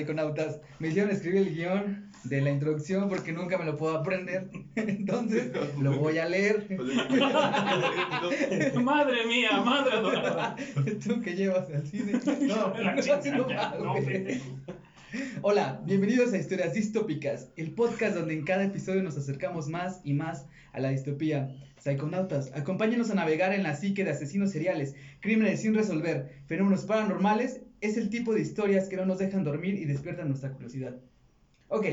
Iconautas. Me hicieron escribir el guion de la introducción porque nunca me lo puedo aprender. Entonces, lo voy a leer. madre mía, madre adorada. ¿Tú que llevas al cine? No, La no. Hola, bienvenidos a Historias Distópicas, el podcast donde en cada episodio nos acercamos más y más a la distopía. Psiconautas, acompáñenos a navegar en la psique de asesinos seriales, crímenes sin resolver, fenómenos paranormales, es el tipo de historias que no nos dejan dormir y despiertan nuestra curiosidad. Ok,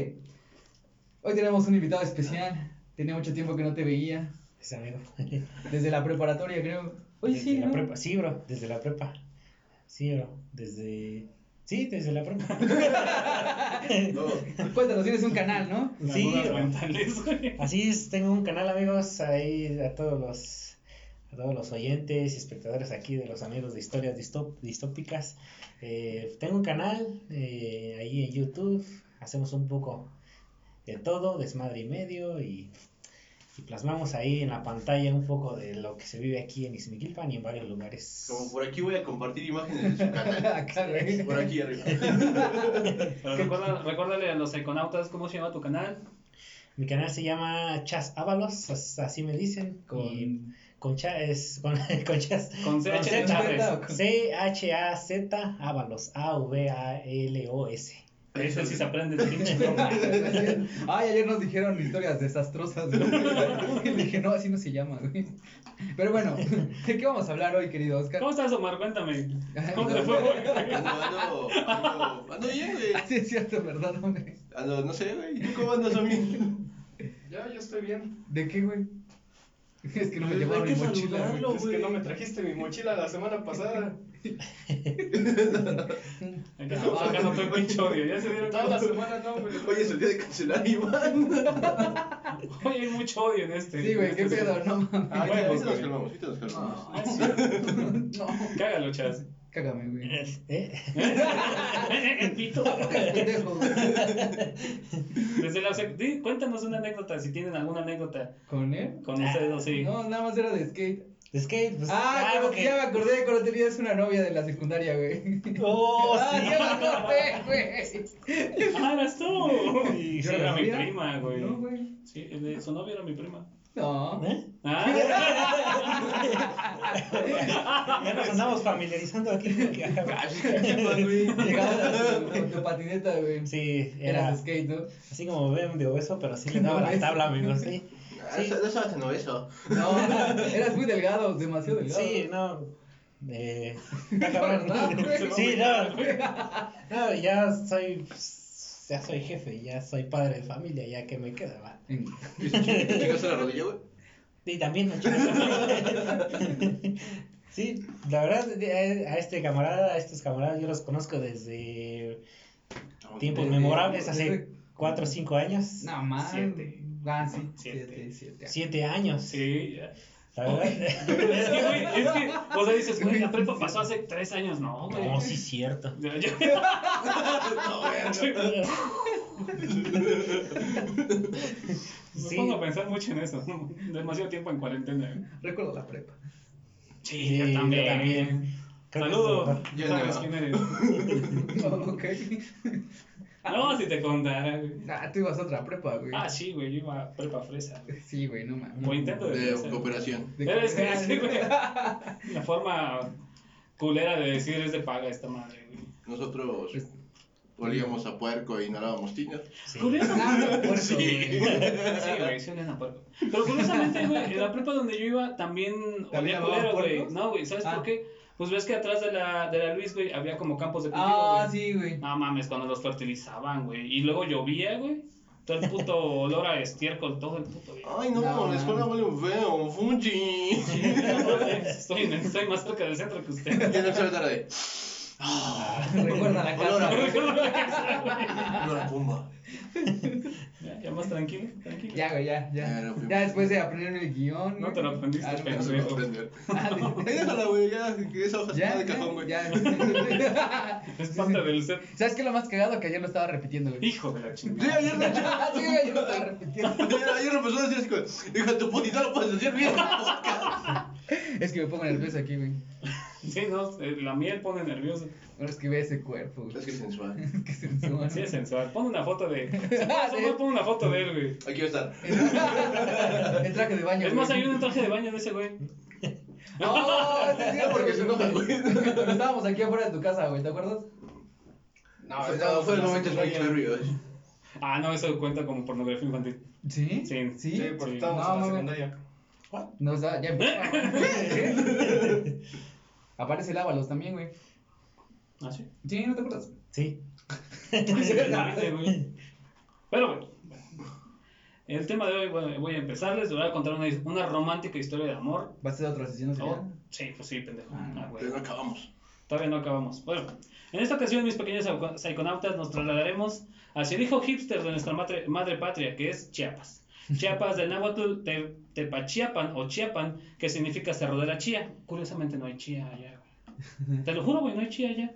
hoy tenemos un invitado especial, tenía mucho tiempo que no te veía, Es amigo. desde la preparatoria creo. Oye, desde sí, la ¿no? prepa. Sí, bro, desde la prepa. Sí, bro, desde. Sí, desde la prepa. Cuéntanos, tienes un canal, ¿no? Sí. Así es, tengo un canal, amigos, ahí a todos los a todos los oyentes y espectadores aquí de los amigos de historias distop- distópicas. Eh, tengo un canal eh, ahí en YouTube, hacemos un poco de todo, desmadre y medio y, y plasmamos ahí en la pantalla un poco de lo que se vive aquí en Izmiquilpan y en varios lugares. Como por aquí voy a compartir imágenes de su canal. Acá, güey. Por aquí arriba. Recuerda, recuérdale a los iconautas cómo se llama tu canal. Mi canal se llama Chas Ábalos, as- así me dicen. Con- Y con Cha es con, con Chas. Con CH de Z, Chávez. o con- C-H-A-Z Ábalos. A-V-A-L-O-S. Ese sí se aprende el pinche. Ay, ayer nos dijeron historias desastrosas. güey. Y dije, no, así no se llama, güey. Pero bueno, ¿de qué vamos a hablar hoy, querido Oscar? ¿Cómo estás, Omar? Cuéntame. ¿Cómo te fue, güey? Ando, ando, ando, ando bien, güey. Sí, es cierto, ¿verdad, hombre? Ando, no sé, güey. ¿Y tú cómo andas, amigo? Ya, yo estoy bien. ¿De qué, güey? Es que no me Pues, llevaron hay mi mochila. Es que no me trajiste mi mochila la semana pasada. Estamos sacando todo el pinche odio. Ya se dieron Toda la semana no, güey. Hoy es el día de cancelar, Iván. Oye, hay mucho odio en este. Sí, güey, qué este- pedo, no mames. Ah, Huevos, ahorita nos calmamos, ahorita nos calmamos. Ah, es cierto. No, Cágalo, chas. Cágame, güey. ¿Eh? El pito. Pendejo, güey. Desde la sec- di- Cuéntanos una anécdota, si tienen alguna anécdota ¿Con él? con ustedes dos, sí. No, nada más era de skate. Es que. Pues, Ah, como que ya me acordé cuando tenías una novia de la secundaria, güey. Oh, ah, sí. ya me acordé, güey. Ah, eras tú. Sí, Sí, ¿Yo era mi prima, güey. No, güey. Sí, de su novia era mi prima. No. ¿Eh? Ah, Ya nos andamos familiarizando aquí. Llegabas con tu patineta, güey. Sí, Eras era skate, ¿no? así como ven de obeso, pero sí le daba la tabla, amigos. Sí, Ah, eso- No estabas en obeso. No, eras muy delgado, demasiado delgado. sí, no. Eh. Sí, no. No, ya soy. Ya soy jefe, ya soy padre de familia, ya que me queda, va. ¿Llegaste a la rodilla, güey? Y también no Sí, la verdad, de- a este camarada, a estos camaradas, yo los conozco desde tiempos Desde- memorables, hace desde- 4 o 5 años. No, man. Siete. Ah, sí. Siete. Siete, siete. 7 años. sí. Ya. La verdad. Es que, güey, es que, o sea, dices, güey, la prepa pasó hace tres años, no, güey. No, sí, cierto. Me Sí. pongo a pensar mucho en eso. Demasiado tiempo en cuarentena. Recuerdo la prepa. Sí, Sí, yo también. yo también. Saludos. Ya ¿Sabes no. quién eres? Oh, ok. No, si te contara, güey. Ah, tú ibas a otra prepa, güey. Ah, sí, güey, yo iba a prepa fresa. güey. Sí, güey, no mames. O intento de De fresa. cooperación. De Pero es que, es que, güey, cooperación. la forma culera de decir es de paga esta madre, güey. Nosotros Pues- olíamos a puerco e inhalábamos tiner. Sí. Ah, Curiosamente, puerco, sí, güey. sí, güey, sí olían a puerco. Pero curiosamente, güey, en la prepa donde yo iba también ¿También olía culero, güey. No, güey, ¿sabes Ah. por qué? Pues ves que atrás de la, de la Luis, güey, había como campos de cultivo, Ah, güey. sí, güey. No mames, cuando los fertilizaban, güey. Y luego llovía, güey. Todo el puto olor a estiércol, todo el puto día. Ay, no, No, la escuela huele feo, Fuji. Estoy, en- estoy más cerca del centro que usted. Y en el tarde Recuerda la casa. a, olor a pumba. Ya, ya más tranquilo, tranquilo. Ya, güey, ya, Ya, ya. Ya después de aprenderme el guion. No güey. te lo aprendiste, Ah, no, No aprender. Ah, déjala, güey, ya, que esa hoja se Ya, de cajón, güey. ya. Es parte del set. ¿Sabes qué es lo más cagado? Que ayer lo estaba repitiendo, güey. Hijo de la Sí, chingada. ayer. Sí, güey, yo lo estaba repitiendo. Ayer, ayer empezó a decir así, como, hija de tu puta, no lo puedes decir bien. Es que me pongo nervioso aquí, güey. Sí, no, eh, la miel pone nervioso. Bueno, es que ve ese cuerpo, güey. Es que es sensual. Qué sensual. Sí, es sensual. Pon una foto de. Solo pon una foto de él, güey. Aquí va a estar. El traje de baño. Es más, hay un traje de baño de ese güey. No, sí, sí, No, porque se enoja, güey. Estábamos aquí afuera de tu casa, güey, ¿te acuerdas? No, Fue- estábamos fue el en momento de. Cherry, güey. Ah, no, eso cuenta como pornografía infantil. ¿Sí? Sí. ¿Sí? Sí, porque Sí. estábamos No, en la secundaria. No, o sea, ya Aparece el Ábalos también, güey. Ah, sí. Sí, ¿no te acuerdas? Sí. Pero bueno. El tema de hoy, bueno, voy a empezarles. Les voy a contar una, una romántica historia de amor. ¿Va a ser otro asesino Oh, sí, pues sí, pendejo. Ah, Ah, güey. Pero no acabamos. Todavía no acabamos. Bueno, en esta ocasión, mis pequeños psico- psiconautas, nos trasladaremos hacia el hijo hipster de nuestra madre, madre patria, que es Chiapas. Chiapas del náhuatl te, Tepachiapan o Chiapan, que significa cerro de la chía. Curiosamente no hay chía allá, güey. Te lo juro, güey, no hay chía allá.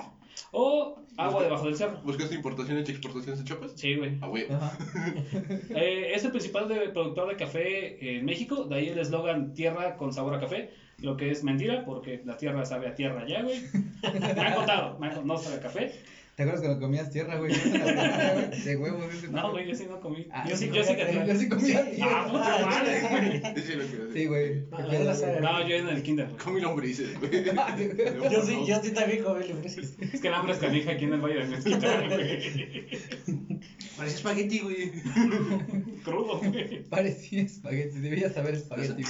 O agua debajo del cerro. ¿Buscaste importaciones y exportaciones de chapas? Sí, güey. Ah, güey. Eh, es el principal de- productor de café en México, de ahí el eslogan tierra con sabor a café, lo que es mentira, porque la tierra sabe a tierra ya, güey. Me han contado, me han contado, no sabe a café. ¿Te acuerdas cuando comías tierra, güey? De huevos, ese No, güey, yo sí no comí. Ah, yo sí, yo sí que tierra. Yo sí comía Ah, tierra. puta madre, güey. Sí, güey. Ah. No, yo en el kinder. Comí lombrices, güey. Yo sí, yo sí también comí lombrices. Es que el hambre es canija aquí en el Valle de Mezquitán, güey. Parece espagueti, güey. Crudo, güey. Parecía espagueti, debías saber espagueti.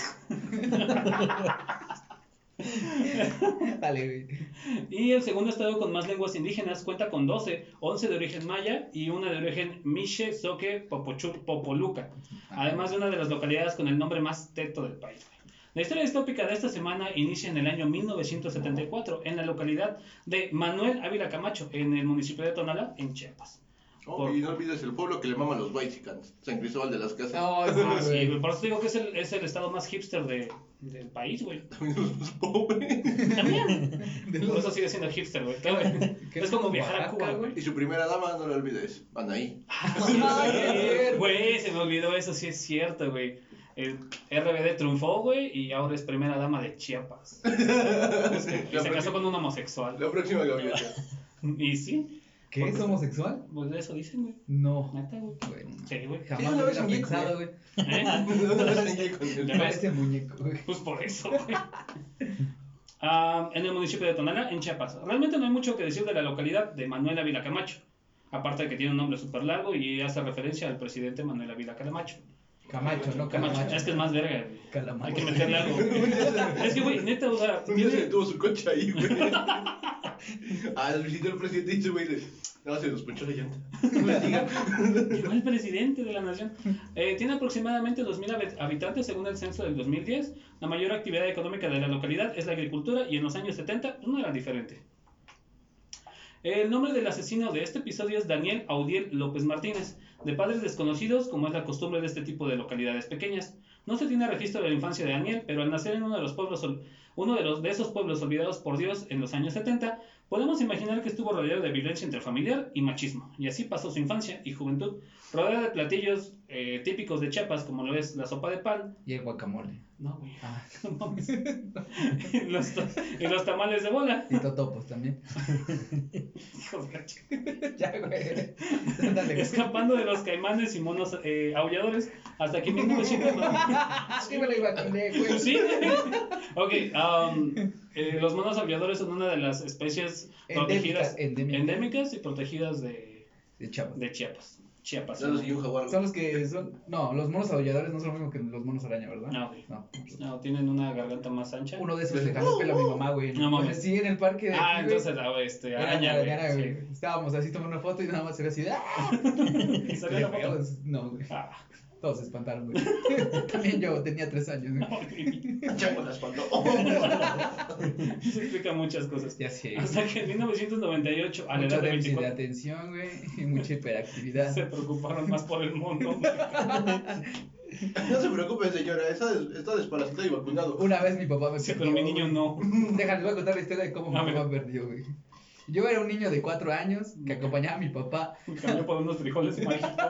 Y el segundo estado con más lenguas indígenas cuenta con 12, 11 de origen maya y una de origen Miche, Soque, Popoluca, además de una de las localidades con el nombre más teto del país. La historia distópica de esta semana inicia en el año 1974 en la localidad de Manuel Ávila Camacho, en el municipio de Tonalá, en Chiapas. Oh, y no olvides el pueblo que le maman los Whitecans. San Cristóbal de las Casas. No, sí, Ah, sí, güey. güey, por eso digo que es el, es el estado más hipster de, del país, güey. También los pobres. También. Por los- eso sigue siendo hipster, güey. Claro, ¿Qué Es como viajar a Cuba, güey. Y su primera dama, no la olvides. Anaí. Ay, qué Güey, se me olvidó eso, sí es cierto, güey. El RBD triunfó, güey, y ahora es primera dama de Chiapas. Y se casó con un homosexual. La próxima gaviota. Y sí, ¿Qué es homosexual? pues eso dicen, güey. No. Neta, güey. Sí, güey. Jamás lo con pensado, güey. ¿Eh? Parece muñeco, güey. Pues por eso, güey. Ah, en el municipio de Tonalá, en Chiapas. Realmente no hay mucho que decir de la localidad de Manuel Ávila Camacho. Aparte de que tiene un nombre súper largo y hace referencia al presidente Manuel Ávila Camacho. Camacho, no Camacho. Camacho. Es que es más verga, güey. Calamacho. Hay que meterle algo. es que, güey, neta, o sea, Un día se detuvo su coche ahí, güey. Ah, lo visitó el presidente y dice, güey, no, se nos ponchó la llanta. No le digan. Llegó el presidente de la nación. Eh, tiene aproximadamente 2.000 hab- habitantes según el censo del 2010. La mayor actividad económica de la localidad es la agricultura y en los años 70 no era diferente. El nombre del asesino de este episodio es Daniel Audiel López Martínez, de padres desconocidos, como es la costumbre de este tipo de localidades pequeñas. No se tiene registro de la infancia de Daniel, pero al nacer en uno de los pueblos, uno de, los, de esos pueblos olvidados por Dios en los años 70, podemos imaginar que estuvo rodeado de violencia interfamiliar y machismo, y así pasó su infancia y juventud, rodeado de platillos eh, típicos de Chiapas, como lo es la sopa de pan. Y el guacamole. No, güey. Ah, no mames. y, los, y los tamales de bola. y totopos también. Hijos de ya, güey. Dale. Escapando de los caimanes y monos eh, aulladores hasta en 1990. Sí me lo imaginé, güey. Sí. ok, um, eh, los monos aulladores son una de las especies protegidas, Endémicas, endémicas. endémicas y protegidas de, De Chiapas. de Chiapas. Chiapas. Ya lo siguió un jaguar. Son los que son. No, los monos aulladores no son lo mismo que los monos araña, ¿verdad? No, güey. No. No, tienen una garganta más ancha. Uno de esos le jaló el pelo a mi mamá, güey. No mames. Sí, en el parque de. ah, aquí, entonces ah, este, Era araña, güey. araña, Sí, güey. Estábamos así tomando una foto y nada más se ve así. de, ¡Ah! Y salió la foto. feos. No, güey. Ah, Todos se espantaron, güey. También yo tenía tres años, güey. Chango la espalda. Eso explica muchas cosas. Ya sé. Hasta que en 1998, a la edad de déficit de 24, atención, güey. Y mucha hiperactividad. se preocuparon más por el mundo. No se preocupe, señora. Está, des- está desparasitado y vacunado. Una vez mi papá me Sí, perdió. pero mi niño no. Déjale, voy a contar la historia de cómo mi A ver. papá me perdió, güey. Yo era un niño de cuatro años que acompañaba a mi papá. Cambió por unos frijoles mágicos.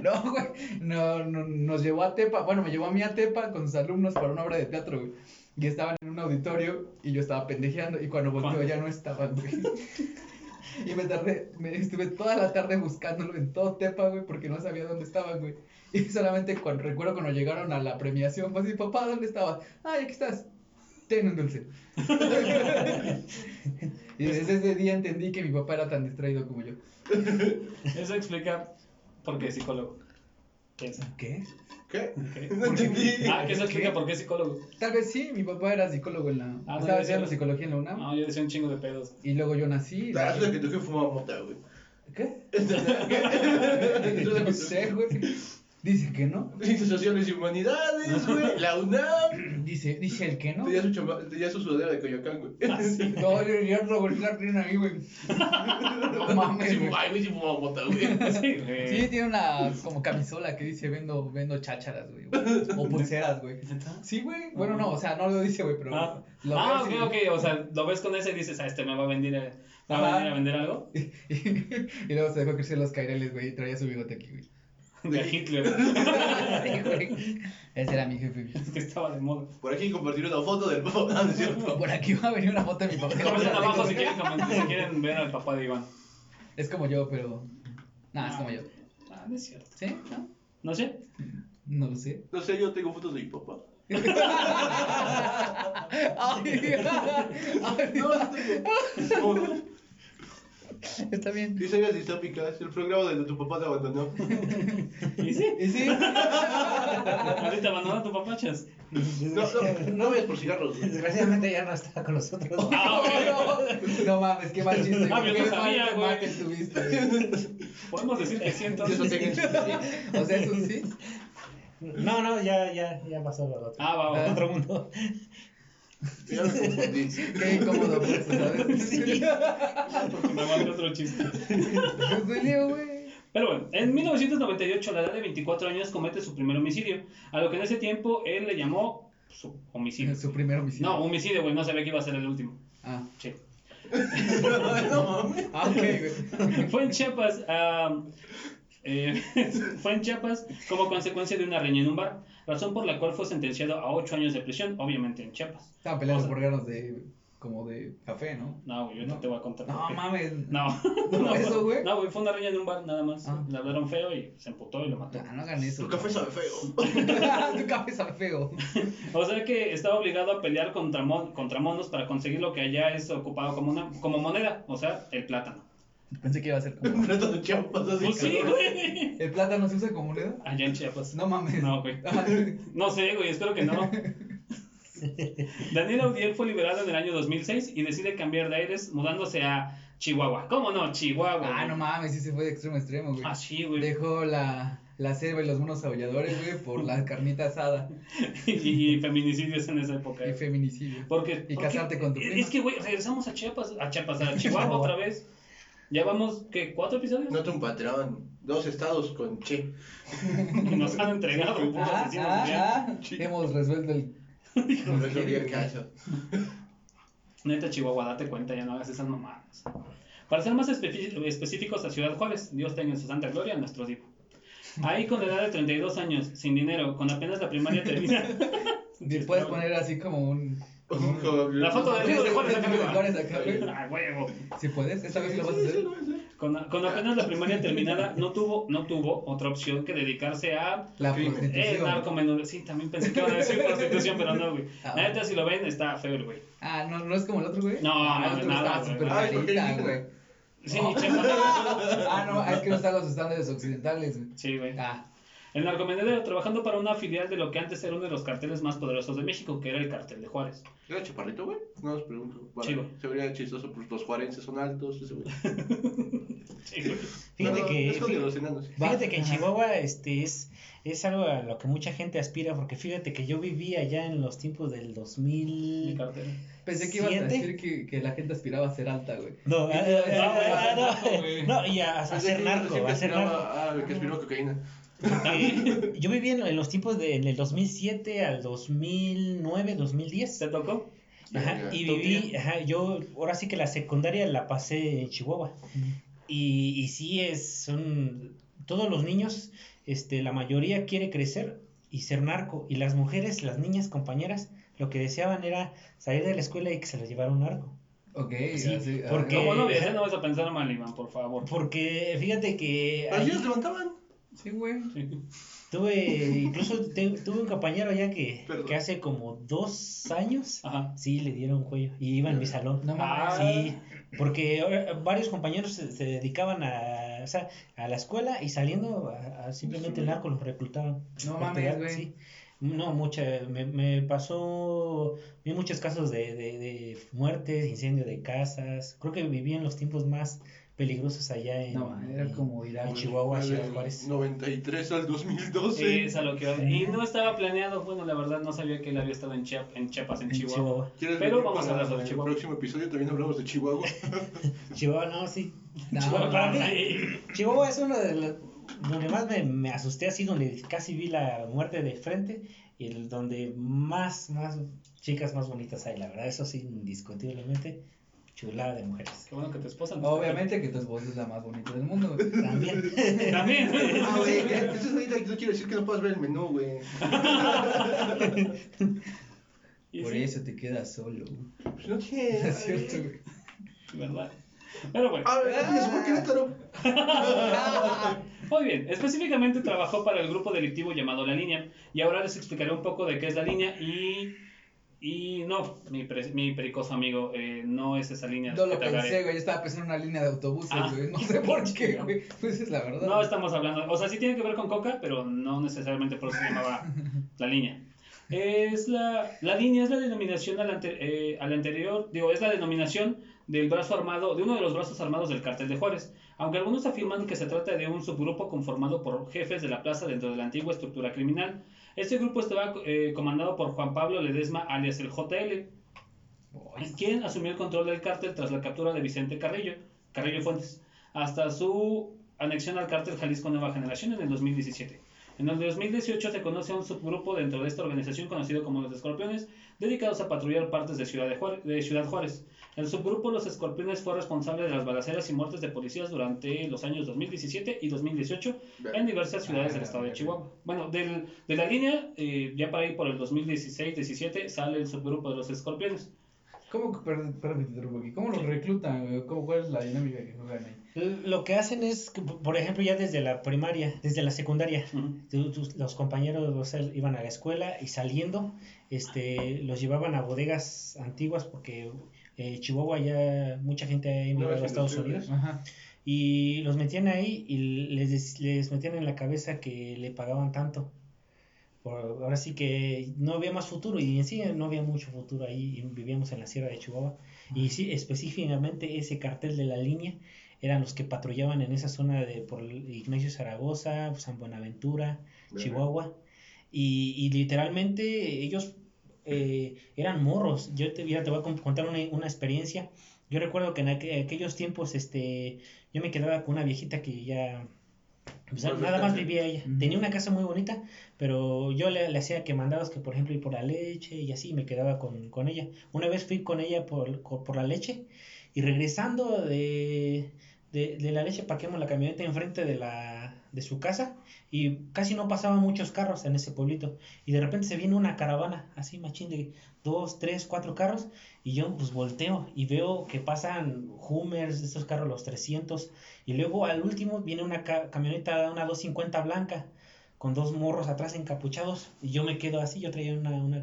No, güey. No, no, nos llevó a Tepa. Bueno, me llevó a mí a Tepa con sus alumnos para una obra de teatro, güey. Y estaban en un auditorio y yo estaba pendejeando y cuando volteo ya no estaban, güey. Y me tardé, me estuve toda la tarde buscándolo en todo Tepa, güey, porque no sabía dónde estaban, güey. Y solamente cuando recuerdo cuando llegaron a la premiación, fue así, papá, ¿dónde estabas? Ay, aquí estás. Ten un dulce. y desde ese día entendí que mi papá era tan distraído como yo. Eso explica por qué es psicólogo. Piensa. ¿Qué? ¿Qué? Ok. No entendí. Ah, que eso explica por qué es psicólogo. Tal vez sí, mi papá era psicólogo en la... Ah, no, estaba yo estudiando decía- psicología en la UNAM. No, yo decía un chingo de pedos. Y luego yo nací. y- Ah, es que tu jefe fumaba mota, güey. ¿Qué? No que sé, güey. Dice que no. Ciencias sociales y humanidades, güey. La UNAM. Dice, dice el que no. Tenía su, chamba, tenía su sudadera de Coyoacán, güey. No, yo ya Robert la tiene ahí, güey. No mames, Sí, güey. ay, güey, sí fumaba mota, güey. Sí, güey. Sí, tiene una como camisola que dice vendo, vendo chácharas, güey. O pulseras, güey. Sí, güey. Bueno, no, o sea, no lo dice, güey, pero. Ah, lo ah ves ok, ok. O sea, lo ves con ese y dices, ah, este me va a vender, eh, ¿me va a venir a vender algo. Y, luego se dejó crecer los caireles, güey, y traía su bigote aquí, güey. De Hitler. Sí, güey. Ese era mi jefe. Es que estaba de moda. Por aquí compartir una foto del papá. No, no es cierto. Por aquí va a venir una foto de mi papá. Comenten abajo si quieren, comentar, si quieren ver al papá de Iván. Es como yo, pero. Nah, es como yo. Ah, no es cierto. ¿Sí? ¿No? No sé. No lo sé. No sé, yo tengo fotos de mi papá. Ay, ay, No, no tengo. No, Está bien. Historias distópicas, el programa donde tu papá te abandonó. ¿Y sí? ¿Y sí? Ahorita abandona a tu papá, chas. No, no, no vayas por cigarros. Desgraciadamente ya no está con nosotros. Ah, ok. No mames, qué mal chiste. Ah, yo no sabía, mal güey. remate tuviste. Podemos decir que sí, entonces. O sea, eso sí. No, no, ya, ya, ya pasó lo otro. Ah, va, va. Otro mundo. Ya me confundí. Qué incómodo. Sí. Porque me aguanté otro chiste. Güey. Pero bueno, en 1998, a la edad de 24 años, comete su primer homicidio. A lo que en ese tiempo él le llamó su homicidio. Su primer homicidio. No, homicidio, güey, no sabía que iba a ser el último. Ah, Sí. No mames. ah ok, güey. Fue en Chiapas, ah, eh, fue en Chiapas como consecuencia de una riña en un bar, razón por la cual fue sentenciado a 8 años de prisión, obviamente en Chiapas. Estaban peleando O sea- por ganos de. como de café, ¿no? No, güey, yo no te voy a contar. No mames. No, ¿No eso, güey? No, güey, fue una riña en un bar, nada más. Ah. Le hablaron feo y se emputó y lo mató. Ah, no hagan eso. Tu café sabe feo. tu café sabe feo. O sea que estaba obligado a pelear contra, mon- contra monos para conseguir lo que allá es ocupado como, una, como moneda, o sea, el plátano. Pensé que iba a ser como. Un plato de chiapas así. Pues sí, güey. ¿El plátano se usa como moneda? Allá en Chiapas. No mames. No, güey. Ah, No sé, güey, espero que no. Daniel Audiel fue liberado en el año 2006 y decide cambiar de aires mudándose a Chihuahua. ¿Cómo no? Chihuahua. Ah, güey. no mames, sí se fue de extremo a extremo, güey. Ah, sí, güey. Dejó la, la selva y los monos aulladores, güey, por la carnita asada y, feminicidios en esa época. y feminicidio. Porque, Y porque- casarte con tu Es prima. que, güey, regresamos a Chiapas, a Chiapas, a Chihuahua otra vez. Ya vamos, ¿qué? ¿Cuatro episodios? Nota un patrón. Dos estados con che. Nos han entregado. Ah, ah, ah, hemos resuelto el... No resolví el caso. Neta, Chihuahua, date cuenta, ya no hagas esas mamadas. Para ser más específicos, a Ciudad Juárez, Dios tenga en su santa gloria a nuestro divo. Ahí con la edad de 32 años, sin dinero, con apenas la primaria terminada. Y puedes poner así como un... La foto del divo de Juárez acá De arriba. Juárez acá, güey. Ah, huevo. Si puedes, esta vez lo vas a hacer. Con, con apenas la primaria terminada, no tuvo, no tuvo otra opción que dedicarse a La prostitución. narcomenudeo. Sí, también pensé que iban a decir prostitución, pero no, güey. Ah. La neta, si lo ven, está feo el güey. Ah, ¿no, ¿no es como el otro, güey? No, ah, no, otro nada, güey. Sí, Chiapas. Ah, no, es que no están los estándares occidentales, güey. Sí, güey. Ah, El narcomenudeo, trabajando para una filial de lo que antes era uno de los carteles más poderosos de México, que era el cartel de Juárez. ¿Era chaparrito, güey? No os pregunto. Vale. Sí, güey. Se vería chistoso, pues los juarenses son altos. Ese güey. Sí, güey. Fíjate No, que, Es los enanos. fíjate que en. Chihuahua este, es, es algo a lo que mucha gente aspira, porque fíjate que yo viví allá en los tiempos del Mi 2000... cartel. pensé que ibas a decir que, que la gente aspiraba a ser alta, güey. No, ah, No, ah, ah, no, güey. no, y a, a ser que narco, a ser narco. a- Ah, que aspiró cocaína. Porque yo viví en, en los tiempos de en el 2007 al 2009, 2010. ¿Te tocó? Ajá, y ¿Tu viví, ajá, yo ahora sí que la secundaria la pasé en Chihuahua. Y, y sí es, son, todos los niños, este, la mayoría quiere crecer y ser narco. Y las mujeres, las niñas compañeras, lo que deseaban era salir de la escuela y que se les llevara un arco. Ok, Sí, así, ah, porque- Como no no vas a pensar mal, Iván, por favor. Porque fíjate que Pero ahí ellos levantaban. Sí, güey. Sí. tuve, incluso te- tuve un compañero ya que, Perdón. que hace como dos años, Ajá. sí, le dieron cuello y iba en mi salón. No Ah, mames. Sí, porque ahora varios compañeros se, se dedicaban a, o sea, a la escuela y saliendo a, a simplemente el narco los reclutaban. No mames, güey. sí. No, mucha, me, me pasó, vi muchos casos de, de, de muertes, incendio de casas. Creo que viví en los tiempos más peligrosos allá en, No, era en- como ir a en Chihuahua, Ciudad Juárez. 93 al 2012. Sí, es a lo que Y no estaba planeado. Bueno, la verdad no sabía que él había estado en, Chiap- en Chiapas, en En Chihuahua. Chihuahua. ¿Quieres Pero vamos a hablar sobre el Chihuahua. próximo episodio también hablamos de Chihuahua. Chihuahua, no, sí. No, Chihuahua, para mí. Chihuahua es uno de los donde más me, me asusté así, donde casi vi la muerte de frente y el donde más, más chicas más bonitas hay, la verdad, eso sí, indiscutiblemente, chulada de mujeres. Qué bueno que tu esposa no Obviamente que tu esposa es la más bonita del mundo. güey. También. También. Ah, güey, que- eso es bonito y no quiere decir que no puedas ver el menú, güey. Por sí, eso te quedas solo. Pues no tiene. Es cierto, güey. ¿Verdad? Pero bueno. A ver, ¿tienes por Querétaro? Muy bien, específicamente trabajó para el grupo delictivo llamado La Línea y ahora les explicaré un poco de qué es La Línea y... Y no, mi, pre- mi pericoso amigo, eh, no es esa línea No lo que te pensé, güey. Yo estaba pensando en una línea de autobuses, Ah. güey. No sé por qué, güey. Pues es la verdad. No estamos hablando, o sea, sí tiene que ver con coca, pero no necesariamente por eso se llamaba la línea. Es la, la línea es la denominación al, ante- eh, al anterior, digo, es la denominación del brazo armado, de uno de los brazos armados del cartel de Juárez, aunque algunos afirman que se trata de un subgrupo conformado por jefes de la plaza dentro de la antigua estructura criminal. Este grupo estaba eh, comandado por Juan Pablo Ledesma, alias el JL, quien asumió el control del cártel tras la captura de Vicente Carrillo, Carrillo Fuentes, hasta su anexión al cártel Jalisco Nueva Generación en el 2017. En el 2018 se conoce a un subgrupo dentro de esta organización conocido como los Escorpiones, dedicados a patrullar partes de Ciudad, de Juárez, de Ciudad Juárez. El subgrupo Los Escorpiones fue responsable de las balaceras y muertes de policías durante los años 2017 y 2018 en diversas ciudades del Ah, estado de. Chihuahua. Bueno, del, de la línea, eh, ya para ir por el 2016-17, sale el subgrupo de los Escorpiones. ¿Cómo, perdón. ¿Cómo los reclutan? ¿Cómo, ¿Cuál es la dinámica que juegan ahí? Lo que hacen es, que, por ejemplo, ya desde la primaria, desde la secundaria, los compañeros o sea, iban a la escuela y saliendo, este, los llevaban a bodegas antiguas porque eh, Chihuahua ya mucha gente ha emigrado a Estados. Unidos Ajá. y los metían ahí y les, les metían en la cabeza que le pagaban tanto. Por- ahora sí que no había más futuro y en sí no había mucho futuro ahí y vivíamos en la sierra de Chihuahua y sí específicamente ese cartel de la línea eran los que patrullaban en esa zona de por Ignacio Zaragoza, San Buenaventura, Chihuahua y, y literalmente ellos eh, eran morros. Yo te, te voy a con- contar una, una experiencia. Yo recuerdo que en aqu- aquellos tiempos este, yo me quedaba con una viejita que ya pues, nada más vivía ella. Tenía una casa muy bonita, pero yo le, le hacía que mandados que, por ejemplo, ir por la leche y así, me quedaba con, con ella. Una vez fui con ella por, por la leche y regresando de, de, de la leche parqueamos la camioneta enfrente de, la, de su casa y casi no pasaban muchos carros en ese pueblito. Y de repente se viene una caravana, así machín de dos, tres, cuatro carros y yo pues volteo y veo que pasan Hummers, estos carros los 300 y luego al último viene una ca- camioneta, una 250 blanca con dos morros atrás encapuchados y yo me quedo así, yo traía una, una,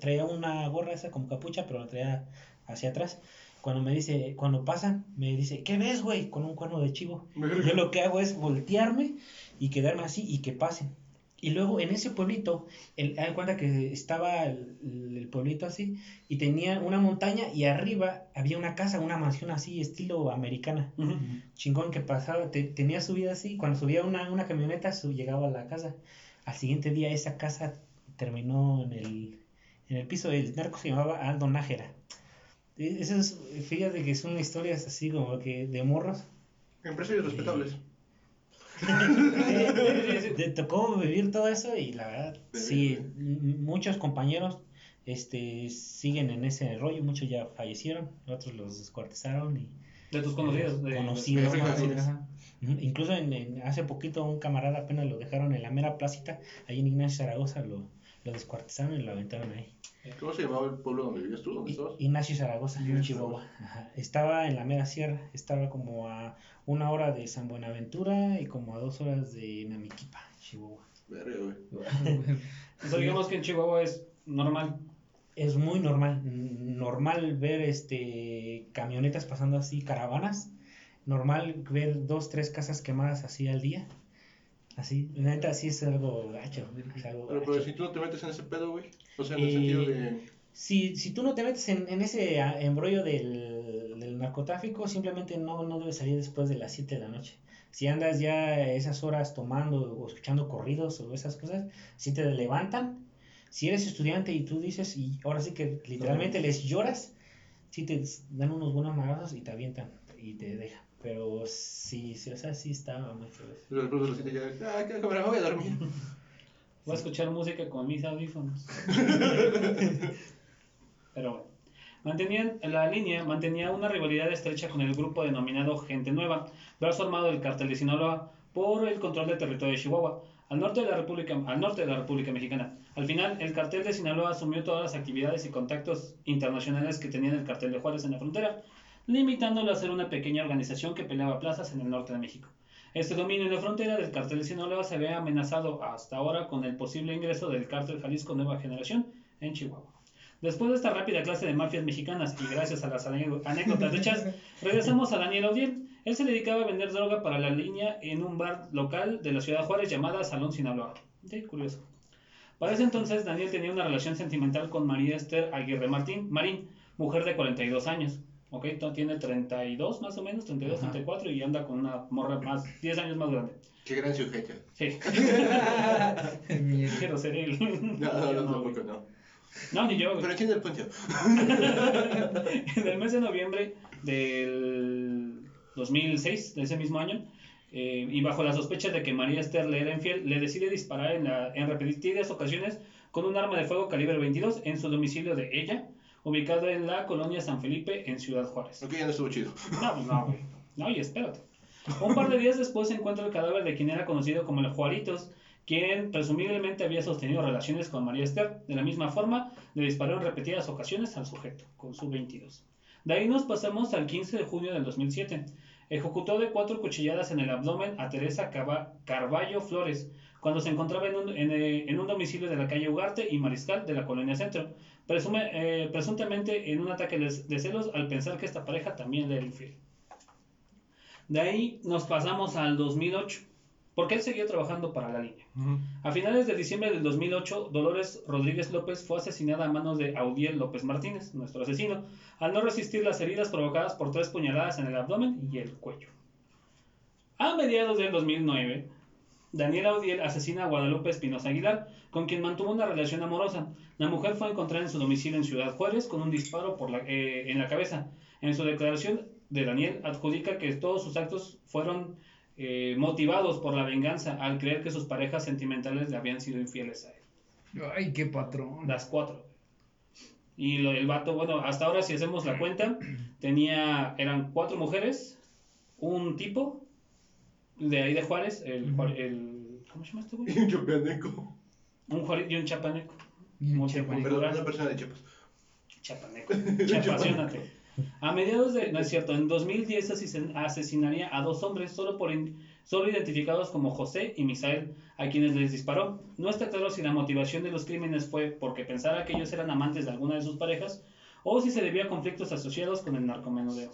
traía una gorra esa como capucha pero la traía hacia atrás. Cuando me dice, cuando pasan, me dice, ¿qué ves, güey? Con un cuerno de chivo. Yo lo que hago es voltearme y quedarme así y que pasen. Y luego en ese pueblito, el, de cuenta que estaba el, el pueblito así y tenía una montaña y arriba había una casa, una mansión así, estilo americana. Chingón que pasaba, te- tenía subida así, cuando subía una, una camioneta su, llegaba a la casa. Al siguiente día esa casa terminó en el, en el piso, el narco se llamaba Aldo Nájera. E- Eso es, fíjate que son historias así como que de morros. Empresarios respetables. Te tocó vivir todo eso y la verdad, sí, muchos compañeros este, siguen en ese rollo, muchos ya fallecieron, otros los descuartizaron y De tus conocidos. de- Conocidos, de- incluso en, en- hace poquito un camarada apenas lo dejaron en la mera placita, ahí en Ignacio Zaragoza lo, lo descuartizaron y lo aventaron ahí. ¿Cómo se llamaba el pueblo donde vivías tú? ¿Dónde estabas? Ignacio Zaragoza, en Ignacio Chihuahua. Ajá. Estaba en la mera sierra, estaba como a una hora de San Buenaventura y como a dos horas de Namiquipa, Chihuahua. Verga, güey. O sea, digamos que en Chihuahua es normal. Es muy normal, normal ver este camionetas pasando así, caravanas, normal ver dos, tres casas quemadas así al día. Así, la neta, sí es algo gacho. Es algo Pero, gacho. pero si tú no te metes en ese pedo, güey. O sea, en el Eh, sentido de. Si, si tú no te metes en, en ese ah, embrollo del, del narcotráfico, simplemente no, no debes salir después de las 7 de la noche. Si andas ya esas horas tomando o escuchando corridos o esas cosas, si te levantan. Si eres estudiante y tú dices, y ahora sí que literalmente les lloras, si te dan unos buenos madrazos y te avientan y te dejan. Pero sí, sí, o sea, sí estaba muy feo. Pero los siete ya. Ah, qué cámara, voy a dormir. Voy a escuchar música con mis audífonos. Pero bueno. Mantenían, la línea mantenía una rivalidad estrecha con el grupo denominado Gente Nueva, brazo armado del cartel de Sinaloa, por el control del territorio de Chihuahua, al norte de la República, al norte de la República Mexicana. Al final, el cartel de Sinaloa asumió todas las actividades y contactos internacionales que tenía el cartel de Juárez en la frontera, limitándolo a ser una pequeña organización que peleaba plazas en el norte de México. Este dominio en la frontera del cartel de Sinaloa se había amenazado hasta ahora con el posible ingreso del cártel Jalisco Nueva Generación en Chihuahua. Después de esta rápida clase de mafias mexicanas y gracias a las anécdotas hechas, regresamos a Daniel Audiel. Él se dedicaba a vender droga para la línea en un bar local de la ciudad de Juárez llamada Salón Sinaloa. Sí, curioso. Para ese entonces, Daniel tenía una relación sentimental con María Esther Aguirre Martín, Marín, mujer de 42 años. Ok, tiene 32 más o menos, 32, Ajá. 34 y anda con una morra más, 10 años más grande. Qué gran sujeto. Sí, quiero ser él. No, no, no, no, tampoco no. No, ni yo. güey. Pero entiende el punto. en el mes de noviembre del 2006, de ese mismo año, eh, y bajo la sospecha de que María Esther le era infiel, le decide disparar en, la- en repetidas ocasiones con un arma de fuego calibre 22 en su domicilio de ella, ubicado en la colonia San Felipe, en Ciudad Juárez. Ok, ya no estuvo chido. No, pues no, güey. No, y espérate. Un par de días después se encuentra el cadáver de quien era conocido como el Juaritos, quien presumiblemente había sostenido relaciones con María Esther. De la misma forma, le disparó en repetidas ocasiones al sujeto, con su 22. De ahí nos pasamos al 15 de junio del 2007. Ejecutó de cuatro cuchilladas en el abdomen a Teresa Carballo Flores, cuando se encontraba en un, en, eh, en un domicilio de la calle Ugarte y Mariscal de la colonia Centro, presume- eh, presuntamente en un ataque de, celos al pensar que esta pareja también le era infiel. De ahí nos pasamos al 2008, porque él seguía trabajando para la línea. A finales de diciembre del 2008, Dolores Rodríguez López fue asesinada a manos de Audiel López Martínez, nuestro asesino, al no resistir las heridas provocadas por tres puñaladas en el abdomen y el cuello. A mediados del 2009, Daniel Audiel asesina a Guadalupe Espinosa Aguilar, con quien mantuvo una relación amorosa. La mujer fue encontrada en su domicilio en Ciudad Juárez con un disparo por la- eh, en la cabeza. En su declaración de Daniel adjudica que todos sus actos fueron eh, motivados por la venganza al creer que sus parejas sentimentales le habían sido infieles a él. Ay, qué patrón. Las cuatro. Y lo- el vato, bueno, hasta ahora si hacemos la cuenta, tenía, eran cuatro mujeres, un tipo de ahí de Juárez, el, el ¿cómo se llama este güey? Y un chopeaneco. Un Juárez y un chapaneco. Cultural. una persona de Chiapas. Chapaneco. Chapaciónate. A mediados de, no es cierto, en 2010 asesin- asesinaría a dos hombres solo por in- solo identificados como José y Misael, a quienes les disparó. No está claro si la motivación de los crímenes fue porque pensara que ellos eran amantes de alguna de sus parejas o si se debía a conflictos asociados con el narcomenudeo.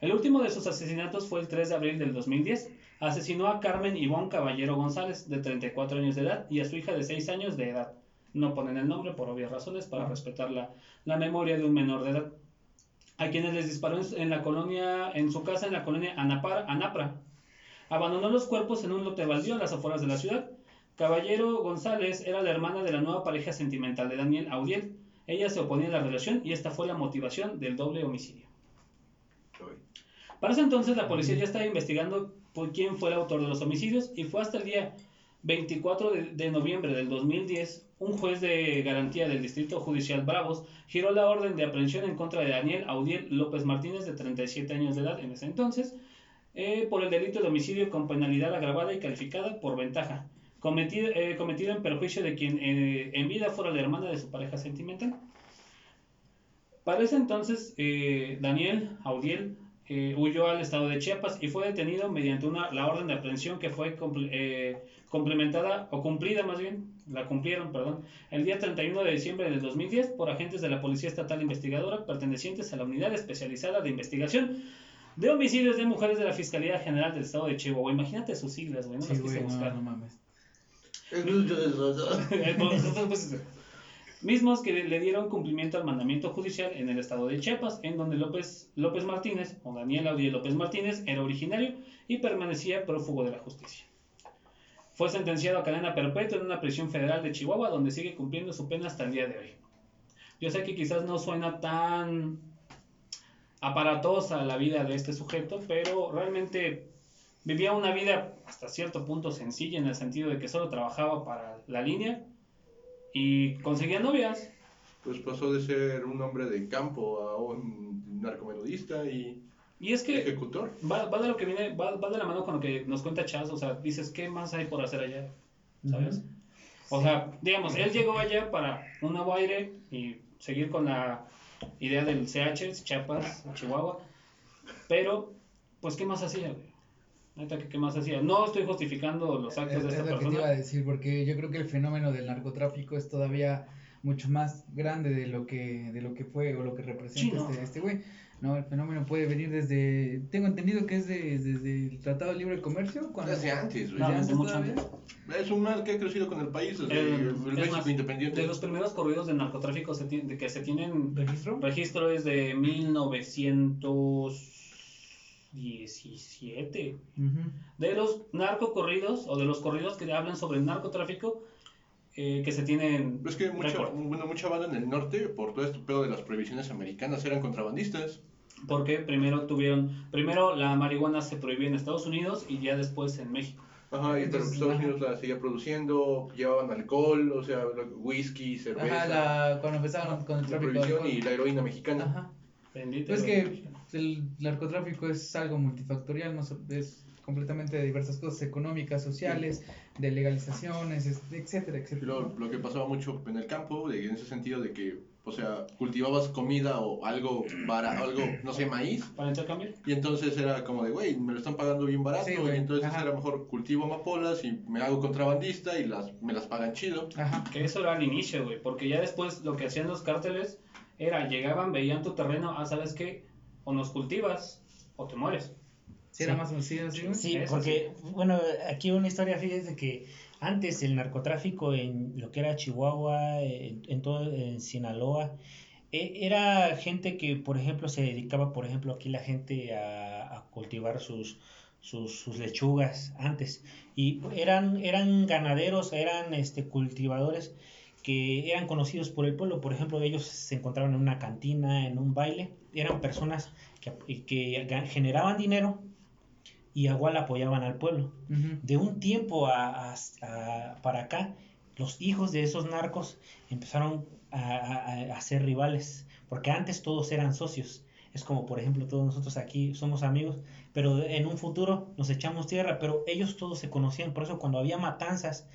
El último de sus asesinatos fue el 3 de abril del 2010. Asesinó a Carmen Ivonne Caballero González, de 34 años de edad, y a su hija de 6 años de edad. No ponen el nombre por obvias razones para respetar la, la memoria de un menor de edad. A quienes les disparó en, la colonia, en su casa en la colonia Anapar, Anapra. Abandonó los cuerpos en un lote baldío a las afueras de la ciudad. Caballero González era la hermana de la nueva pareja sentimental de Daniel Audiel. Ella se oponía a la relación y esta fue la motivación del doble homicidio. Para ese entonces la policía ya estaba investigando por quién fue el autor de los homicidios y fue hasta el día 24 de, de noviembre del 2010 un juez de garantía del Distrito Judicial Bravos giró la orden de aprehensión en contra de Daniel Audiel López Martínez de 37 años de edad en ese entonces eh, por el delito de homicidio con penalidad agravada y calificada por ventaja cometido, eh, cometido en perjuicio de quien eh, en vida fuera la hermana de su pareja sentimental. Para ese entonces, eh, Daniel Audiel eh, huyó al estado de Chiapas y fue detenido mediante una, la orden de aprehensión que fue comple- eh, complementada o cumplida más bien, la cumplieron, perdón, el día 31 de diciembre del 2010 por agentes de la Policía Estatal Investigadora pertenecientes a la Unidad Especializada de Investigación de Homicidios de Mujeres de la Fiscalía General del Estado de Chihuahua. Imagínate sus siglas, güey, no Sí, las quise güey, no, buscar. no mames. Mismos que le dieron cumplimiento al mandamiento judicial en el estado de Chiapas, en donde López, López Martínez, o Daniel Audiel López Martínez, era originario y permanecía prófugo de la justicia. Fue sentenciado a cadena perpetua en una prisión federal de Chihuahua, donde sigue cumpliendo su pena hasta el día de hoy. Yo sé que quizás no suena tan aparatosa la vida de este sujeto, pero realmente vivía una vida hasta cierto punto sencilla en el sentido de que solo trabajaba para la línea y conseguía novias. Pues pasó de ser un hombre de campo a un narcomenudista y Y es que ejecutor. va, va de lo que viene, va, va de la mano con lo que nos cuenta Chaz, o sea, dices, ¿qué más hay por hacer allá? ¿Sabes? O sea, digamos, él llegó allá para un nuevo aire y seguir con la idea del CH, Chiapas, Chihuahua, pero, pues, ¿qué más hacía, güey? Neta, que ¿qué más hacía? No estoy justificando los actos Es, de es esta lo que te iba a persona. decir, porque yo creo que el fenómeno del narcotráfico es todavía mucho más grande de lo que, de lo que fue o lo que representa Sí, ¿no? este, este güey. No, el fenómeno puede venir desde, tengo entendido que es de- desde el Tratado de Libre Comercio. Cuando, Desde antes, güey. No, ¿Desde desde antes mucho antes. Es un mal que ha crecido con el país desde El- el, es México más, independiente. De los primeros corridos de narcotráfico se de que se tienen ¿Registro? registro es de 1917. Ujú. De los narcocorridos o de los corridos que hablan sobre el narcotráfico eh, que se tienen Es que mucha, bueno, mucha banda en el norte, por todo este pedo de las prohibiciones americanas, eran contrabandistas. Porque primero tuvieron, primero la marihuana se prohibió en Estados Unidos y ya después en México. Ajá, y Entonces, Estados ajá. Unidos la seguía produciendo, llevaban alcohol, o sea, whisky, cerveza, Ajá, la, cuando empezaron con el la tráfico de prohibición y la heroína mexicana. Ajá. Bendito. Pues que el narcotráfico es algo multifactorial, no es completamente de diversas cosas económicas, sociales, de legalizaciones, es- etcétera, etcétera. Lo, ¿no? lo que pasaba mucho en el campo, de- en ese sentido de que, o sea, cultivabas comida o algo para algo, no sé, maíz, Para intercambiar. y entonces era como de, güey, me lo están pagando bien barato, Sí, y entonces ajá. era mejor cultivo amapolas y me hago contrabandista y las me las pagan chido. Ajá. Que eso era al inicio, güey. Porque ya después lo que hacían los cárteles era llegaban, veían tu terreno, ah, ¿sabes qué? O nos cultivas o te mueres. Sí, era Sí. más sencillo. Sí, Eso porque, bueno, aquí una historia, fíjese que antes el narcotráfico en lo que era Chihuahua, en, en todo, en Sinaloa, e- era gente que, por ejemplo, se dedicaba, por ejemplo, aquí la gente a, a cultivar sus, sus, sus lechugas antes. Y eran, eran ganaderos, eran este, cultivadores que eran conocidos por el pueblo. Por ejemplo, ellos se encontraban en una cantina, en un baile. Eran personas que, que generaban dinero y igual apoyaban al pueblo. De un tiempo a, a- a- para acá, los hijos de esos narcos empezaron a, a- a ser rivales, porque antes todos eran socios. Es como, por ejemplo, todos nosotros aquí somos amigos, pero en un futuro nos echamos tierra, pero ellos todos se conocían, por eso cuando había matanzas,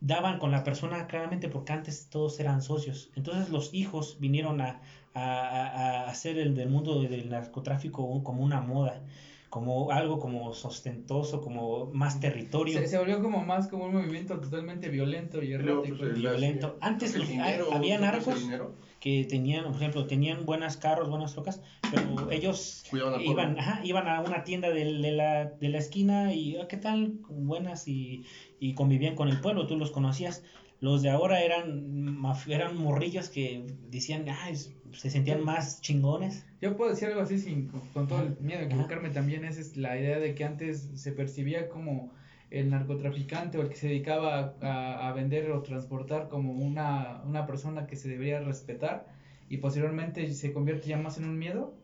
daban con la persona claramente porque antes todos eran socios. Entonces los hijos vinieron a, a, a- a hacer el del mundo del narcotráfico un- como una moda, como algo como sostentoso, como más territorio. Se, se volvió como más como un movimiento totalmente violento y errático. pues, el- violento. Antes el los- dinero, había narcos dinero, que tenían, por ejemplo, tenían buenas carros, buenas trocas, pero ellos iban, ajá, iban a una tienda del- de, la, de la esquina y "Ah, ¿qué tal? Buenas y, y convivían con el pueblo, tú los conocías. Los de ahora eran, maf- eran morrillos que decían, ah, es- se sentían más chingones. Yo puedo decir algo así sin, con todo el miedo de equivocarme también, esa es la idea de que antes se percibía como el narcotraficante o el que se dedicaba a, a vender o transportar como una, una persona que se debería respetar y posteriormente se convierte ya más en un miedo.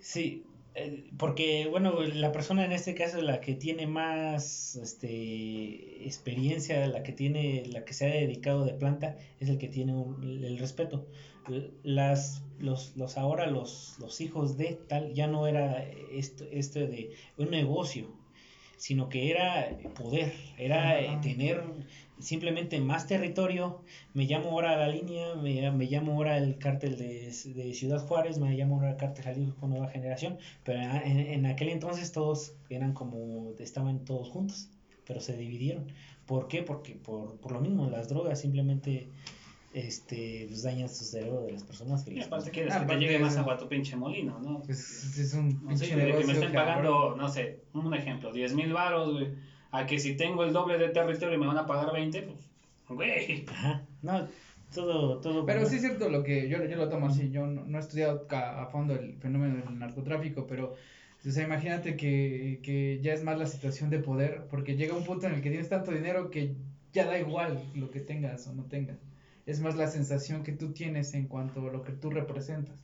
Sí, eh, porque, bueno, la persona en este caso, la que tiene más este, experiencia, la que tiene, la que se ha dedicado de planta, es el que tiene el respeto. Las, los, los ahora, los, los hijos de tal, ya no era esto, esto de un negocio. Sino que era poder, era eh, tener simplemente más territorio. Me llamo ahora la línea, me, me llamo ahora el cártel de, de Ciudad Juárez, me llamo ahora el cártel Jalisco Nueva Generación, pero en, en aquel entonces todos eran como, estaban todos juntos, pero se dividieron. ¿Por qué? Porque por, por lo mismo, las drogas simplemente este, pues, dañan su cerebro de las personas que Y les aparte quieres Ah, que te llegue más agua a tu pinche molino, ¿no? Pues es un No sé, de que me estén cabrón. pagando, no sé, un ejemplo, 10 mil baros, güey. A que si tengo el doble de territorio y me van a pagar 20, pues, güey. Ajá, no, todo, todo. Pero como- sí es cierto lo que yo, yo lo tomo así. Yo no, no he estudiado ca- a fondo el fenómeno del narcotráfico, pero o sea, imagínate que, que ya es más la situación de poder, porque llega un punto en el que tienes tanto dinero que ya da igual lo que tengas o no tengas. Es más la sensación que tú tienes en cuanto a lo que tú representas.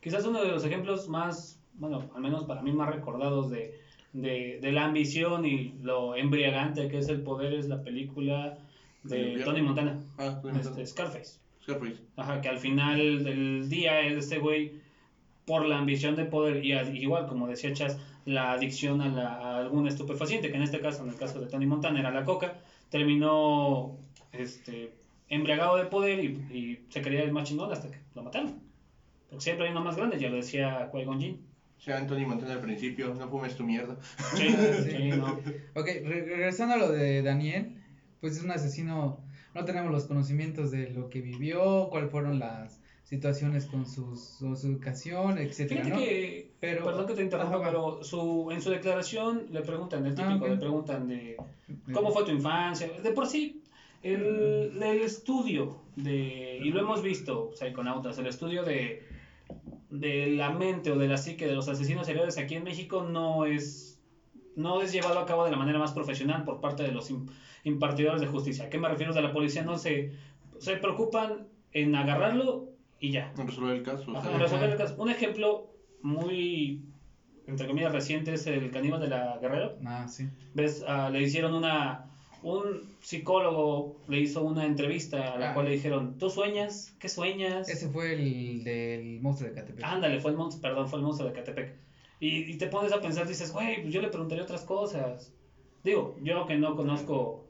Quizás uno de los ejemplos más, bueno, al menos para mí más recordados de, de, de la ambición y lo embriagante que es el poder es la película El de. Tony Montana, Ah, este, Scarface. Scarface. Ajá, que al final del día este güey, por la ambición de poder y igual como decía Chas, la adicción a, la, a algún estupefaciente, que en este caso, en el caso de Tony Montana era la coca, terminó este, embriagado de poder y, y se creía el más chingón hasta que lo mataron. Porque siempre hay uno más grande, ya lo decía Qui-Gon Jinn. Sea Anthony Montana al principio, no fumes tu mierda. Sí, Sí. sí, no. Ok, re- regresando a lo de Daniel, pues es un asesino, no tenemos los conocimientos de lo que vivió, cuáles fueron las situaciones con sus, con su educación, etcétera, Fíjate ¿no? que, Pero- perdón que te interrumpa, Ajá, pero su, en su declaración le preguntan, el Ah, típico, ok. le preguntan de ¿Cómo fue tu infancia? De por sí, el, el estudio de, y lo hemos visto, psiconautas, el estudio de, de la mente o de la psique de los asesinos seriales aquí en México no es, no es llevado a cabo de la manera más profesional por parte de los im- impartidores de justicia. ¿A qué me refiero? De la policía no se, se preocupan en agarrarlo y ya. En resolver el caso. Ajá, sea, resolver el caso. Un ejemplo muy, entre comillas, reciente es el caníbal de la Guerrero. Ah, sí. ¿Ves? Ah, le hicieron una. Un psicólogo le hizo una entrevista a la Ah. cual le dijeron: ¿Tú sueñas? ¿Qué sueñas? Ese fue el del monstruo de Catepec. Ándale, fue el monstruo, perdón, fue el monstruo de Catepec. Y, y te pones a pensar, dices, güey, pues yo le preguntaría otras cosas. Digo, yo que no conozco.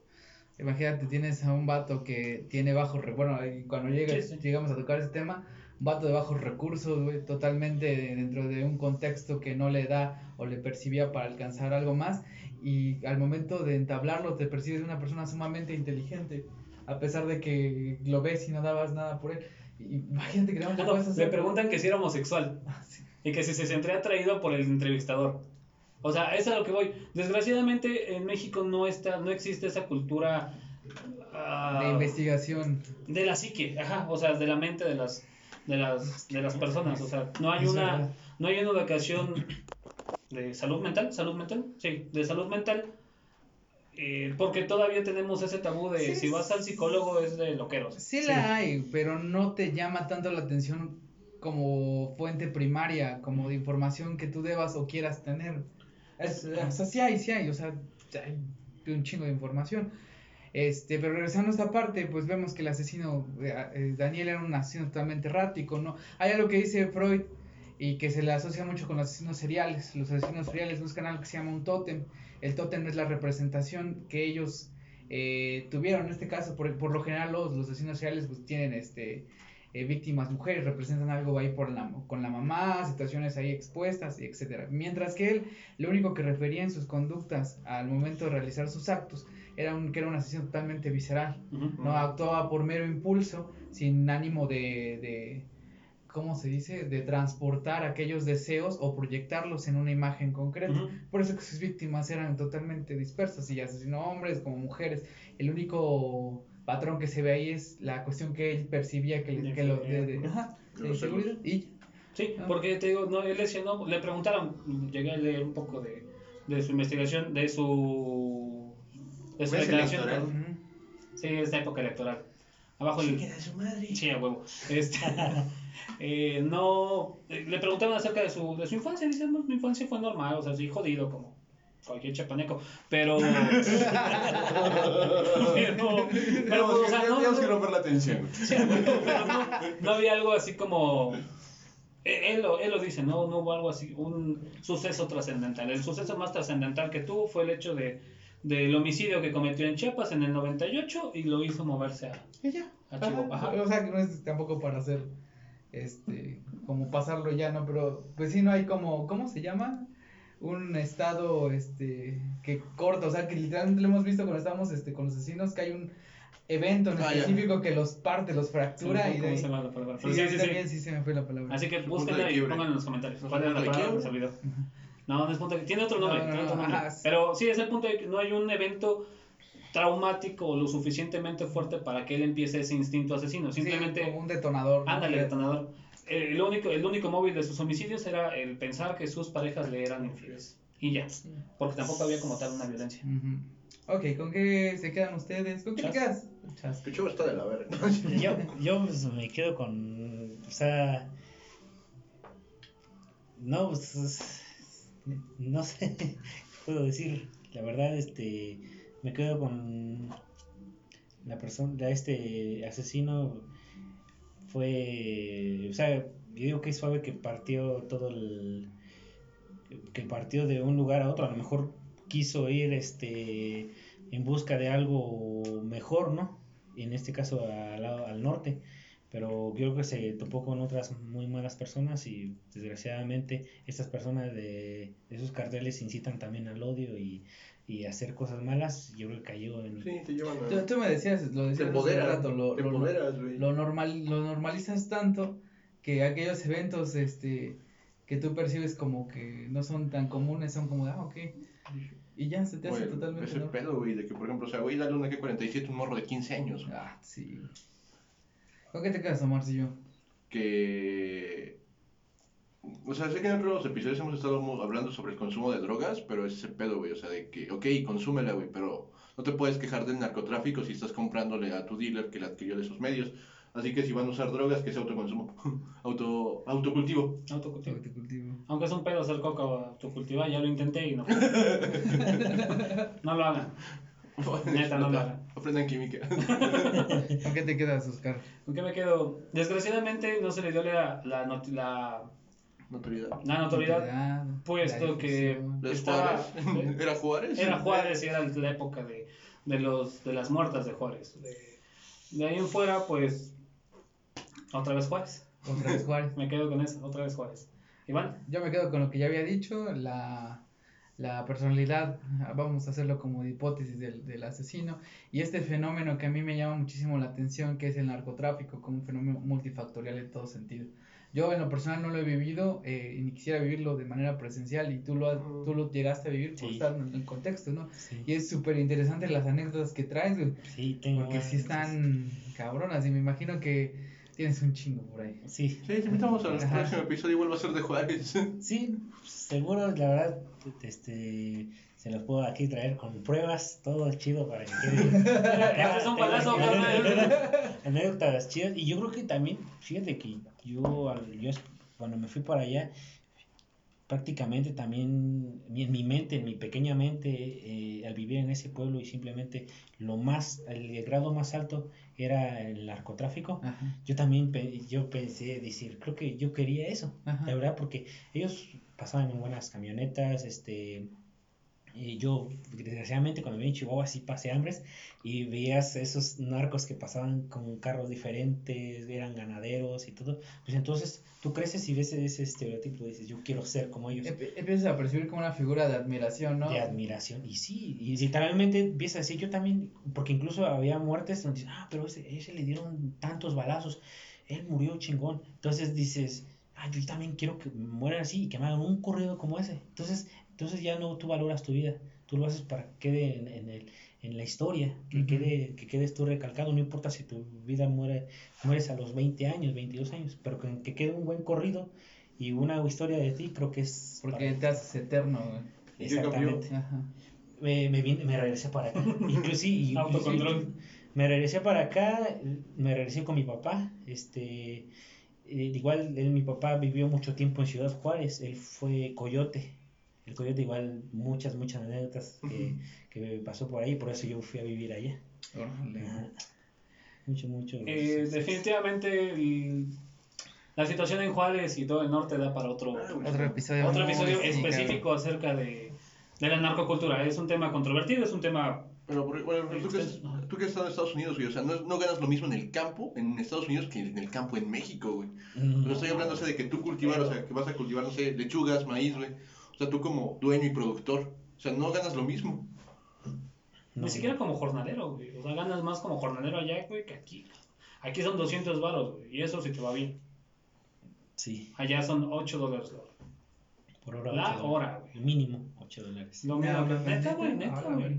Imagínate, tienes a un vato que tiene bajos recursos, bueno, y cuando llegas, Sí, sí. llegamos a tocar ese tema, un vato de bajos recursos, güey, totalmente dentro de un contexto que no le da o le percibía para alcanzar algo más, y al momento de entablarlo te percibes una persona sumamente inteligente, a pesar de que lo ves y no dabas nada por él. Imagínate que no te no, le preguntan que si era homosexual Ah, sí. y que si se sentía atraído por el entrevistador. O sea, es a lo que voy. Desgraciadamente en México no está, no existe esa cultura ah, De investigación. de la psique, ajá, o sea, de la mente de las de las de las personas, o sea, no hay una no hay una educación de salud mental, salud mental, sí, de salud mental. eh, porque todavía tenemos ese tabú de Sí, si vas al psicólogo es de loqueros. Sí la hay, pero no te llama tanto la atención como fuente primaria, como de información que tú debas o quieras tener. Es, o sea, sí hay, sí hay, o sea, hay un chingo de información. Este, pero regresando a esta parte, pues vemos que el asesino, eh, eh, Daniel era un asesino totalmente errático, ¿no? Hay algo que dice Freud y que se le asocia mucho con los asesinos seriales. Los asesinos seriales buscan algo que se llama un tótem. El tótem es la representación que ellos eh, tuvieron. En este caso, por, por lo general, los, los asesinos seriales pues tienen este eh, víctimas mujeres, representan algo ahí por la, con la mamá, situaciones ahí expuestas, etcétera. Mientras que él, lo único que refería en sus conductas al momento de realizar sus actos era un, que era un asesino totalmente visceral. No actuaba por mero impulso, sin ánimo de, de ¿cómo se dice? De transportar aquellos deseos o proyectarlos en una imagen concreta. Por eso que sus víctimas eran totalmente dispersas y asesinó hombres como mujeres. El único patrón que se ve ahí es la cuestión que él percibía que, lo de, de- ajá, De de inseguridad y Sí, Ah. porque te digo, no, él decía, no, le preguntaron, llegué a leer un poco de, de su investigación, de su, de su ¿Es declaración. Sí, es la época electoral. Abajo el... de su madre. Sí, a huevo. Este, eh, no, eh, le preguntaban acerca de su, de su infancia, dice, "No, mi infancia fue normal, o sea, sí jodido como cualquier chapaneco, pero... pero, pero, o sea, no, Tenemos que no- romper la tensión. Sí, a huevo, pero no, no había algo así como Eh, Él lo, él lo dice, no, no hubo algo así, un suceso trascendental. El suceso más trascendental que tuvo fue el hecho de del homicidio que cometió en Chiapas en el 98 y lo hizo moverse a, Y ya. a Chihuahua. Ajá. O sea, que no es tampoco para hacer, este, como pasarlo ya, ¿no? Pero, pues sí, no hay como, ¿cómo se llama? Un estado, este, que corta, o sea, que literalmente lo hemos visto cuando estábamos, este, con los asesinos, que hay un evento en Ah, ya. específico que los parte, los fractura y de ¿Cómo ahí... se llama la palabra? Sí, sí, sí, sí. también sí se me fue la palabra. Así que búsquenla y pongan en los comentarios. ¿Cuál Punto era la de palabra que quiebre. se olvidó? No, no es punto de Tiene otro nombre. No, no, tiene otro no, nombre. ajá. Pero sí, es el punto de que no hay un evento traumático o lo suficientemente fuerte para que él empiece ese instinto asesino. Sí, Simplemente, como un detonador. ándale, detonador. Eh, el, único, el único móvil de sus homicidios era el pensar que sus parejas le eran infieles. Y ya. Porque tampoco había como tal una violencia. Ok, ¿con qué se quedan ustedes? ¿Con qué te quedas? Está de la verga. Yo, yo pues, me quedo con. O sea. No, pues. No sé. ¿qué puedo decir? La verdad, este. Me quedo con. La persona. Este asesino. Fue. O sea, yo digo que es suave que partió todo el. Que partió de un lugar a otro. A lo mejor quiso ir este. En busca de algo mejor, ¿no? en este caso al, al norte, pero yo creo que se topó con otras muy malas personas y desgraciadamente estas personas de, de esos carteles incitan también al odio y, y a hacer cosas malas, yo creo que cayó en... Sí, te llevan Tú, a. tú me decías, lo Te decías hace empoderas. rato, lo, Te lo- empoderas, güey. lo normal, lo normalizas tanto que aquellos eventos este que tú percibes como que no son tan comunes son como de, ah, ok. Y ya se te hace Güey, totalmente Ese pedo, güey, de que, por ejemplo, o sea, güey, dale una K-47 a un morro de 15 años. güey, Ah, sí. ¿Con qué te quedas, Omarcillo? Que. O sea, sé que en otros episodios hemos estado hablando sobre el consumo de drogas, pero es ese pedo, güey. O sea, de que, ok, consúmela, güey, pero no te puedes quejar del narcotráfico si estás comprándole a tu dealer que la adquirió de esos medios. Así que si van a usar drogas, que sea autoconsumo. Auto, autocultivo. Autocultivo. Te cultivo. Aunque es un pedo hacer coca o autocultivar, ya lo intenté y no. no lo hagan. Neta, no lo hagan. Aprendan química. ¿Con qué te quedas, Oscar? ¿Con qué me quedo? Desgraciadamente no se le dio la, la, not- la, Notoriedad. la notoriedad, Notoriedad, puesto la que difusión. ¿Es estaba- Juárez? ¿Era Juárez? era Juárez y era la época de, de, los, de las muertas de Juárez. De, de ahí en fuera, pues, otra vez Juárez. Otra vez Juárez. Me quedo con eso, otra vez Juárez. Iván, Yo me quedo con lo que ya había dicho, la, la personalidad, vamos a hacerlo como de hipótesis del, del asesino, y este fenómeno que a mí me llama muchísimo la atención, que es el narcotráfico, como un fenómeno multifactorial en todo sentido. Yo en lo personal no lo he vivido eh, ni quisiera vivirlo de manera presencial y tú lo, has- tú lo llegaste a vivir por Sí. estar en el contexto, ¿no? Sí, Y es súper interesante las anécdotas que traes, güey, sí, tengo porque sí están cabronas y me imagino que tienes un chingo por ahí. Sí, Sí, te invitamos al próximo episodio y vuelvo a ser de Juárez. sí, seguro, la verdad, este, se los puedo aquí traer con pruebas, todo chido para que quede. Este es un palazo, carnal. Anécdotas chidas. Y yo creo que también, fíjate que yo, al- yo es- cuando me fui para allá, prácticamente también en mi mente, en mi pequeña mente, eh, al vivir en ese pueblo y simplemente lo más, el grado más alto era el narcotráfico. Ajá, Yo también yo pensé decir, creo que yo quería eso, ajá. la verdad, porque ellos pasaban en buenas camionetas, este, y yo desgraciadamente cuando vivía en Chihuahua sí pasé hambres y veías esos narcos que pasaban con carros diferentes, eran ganaderos y todo, pues entonces tú creces y ves ese estereotipo y dices, yo quiero ser como ellos. Empiezas a percibir como una figura de admiración, ¿no? De admiración, y sí, y literalmente empieza a decir, yo también, porque incluso había muertes donde dicen, ah, pero ese, ese le dieron tantos balazos, él murió chingón. Entonces dices, ah, yo también quiero que mueran así y que me hagan un corrido como ese. Entonces, entonces ya no tú valoras tu vida, tú lo haces para que quede en, en el, en la historia, que, quede, que quedes tú recalcado, no importa si tu vida muere, mueres a los 20 años, 22 años, pero que, que quede un buen corrido y una historia de ti, creo que es... Porque para- te haces eterno, güey. Exactamente me, me, vine- me regresé para acá. Inclusive, y- Autocontrol. Me regresé para acá, me regresé con mi papá. Este, eh, igual él, mi papá vivió mucho tiempo en Ciudad Juárez. Él fue coyote. El coyote igual muchas, muchas anécdotas que, que me pasó por ahí. Por eso yo fui a vivir allá. Mucho, mucho. Eh, definitivamente el- La situación en Juárez y todo el norte da para otro, Ah, güey. Otro episodio. otro episodio específico acerca de, de la narcocultura. Es un tema controvertido, es un tema... Pero, por- bueno, tú que, has, tú que has estado en Estados Unidos, güey, o sea, no, no ganas lo mismo en el campo en Estados Unidos que en el campo en México, güey. No estoy hablando, o sea, de que tú cultivar, o sea, que vas a cultivar, no sé, lechugas, maíz, güey. O sea, tú como dueño y productor, o sea, no ganas lo mismo. No. Ni siquiera como jornalero, güey. O sea, ganas más como jornalero allá, güey, que aquí. Aquí son 200 varos, güey. Y eso si te va bien. Sí, Allá son 8 dólares la hora. por hora. La hora, güey. Mínimo 8 dólares. Lo neta, güey, neta, ahora, güey.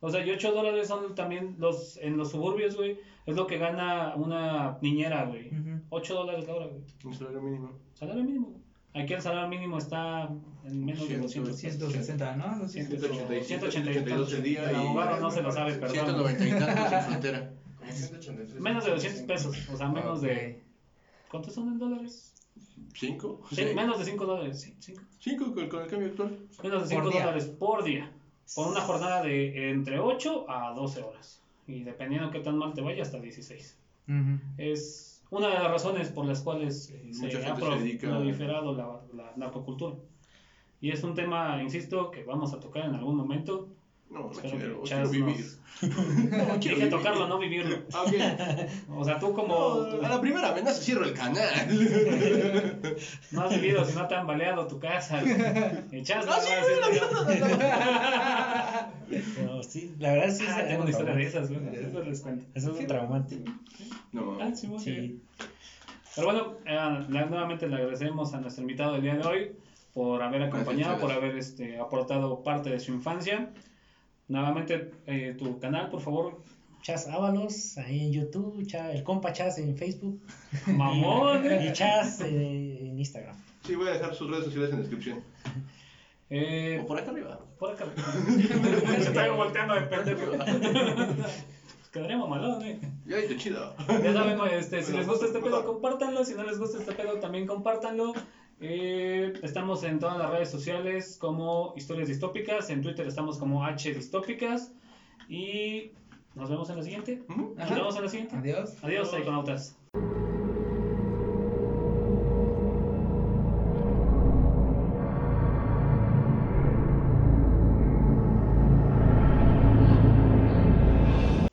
O sea, y 8 dólares son también los en los suburbios, güey. Es lo que gana una niñera, güey. Ujú. 8 dólares la hora, güey. Un salario mínimo. Salario mínimo. güey. Aquí el salario mínimo está en menos de Ciento- 200 pesos. 160, ¿no? Algo así. 182 182 el día El y abogado no se lo sabe, perdón. 190 y tantos en frontera. Como 183. Menos de 200 pesos. O sea, menos Ok. de. ¿Cuántos son en dólares? ¿Cinco? Sí, menos de 5 dólares. Sí, cinco. ¿Cinco con, con el cambio actual? Menos de Por 5 día. dólares por día. Por una jornada de entre 8 a 12 horas. Y dependiendo qué tan mal te vaya, hasta 16. Ujú. Es una de las razones por las cuales eh, se ha proliferado la, la narcocultura. Y es un tema, insisto, que vamos a tocar en algún momento. No, no quiero, quiero vivir. No, quiero Dije vivir. tocarlo, no vivirlo. Ah, ok. O sea, tú como No, a la primera amenaza cierro el canal. no has vivido si no te han baleado tu casa. Echas Ah, sí, Pero sí, la verdad sí es Ah, tengo una historia de esas, güey. Eso les cuento. Es algo traumante. No, Ah, sí. Sí. Pero bueno, eh, la- nuevamente le agradecemos a nuestro invitado del día de hoy por haber acompañado, por haber este, aportado parte de su infancia. Nuevamente, eh, tu canal, por favor. Chas Ábalos, ahí en YouTube, Cha- el compa Chas en Facebook Mamón. y Chas eh, en Instagram. Sí, voy a dejar sus redes sociales en la descripción. Eh, O por acá arriba. por acá. Se traigo volteando de pendejo. Quedaría mamalón, eh. Ya, chido. Ya saben, este, si les gusta este pedo, compártanlo. Si no les gusta este pedo, también compártanlo. Eh, estamos en todas las redes sociales como Historias Distópicas. En Twitter estamos como H Distópicas. Y nos vemos en la siguiente. Nos vemos en la siguiente. Adiós. Adiós, Iconautas.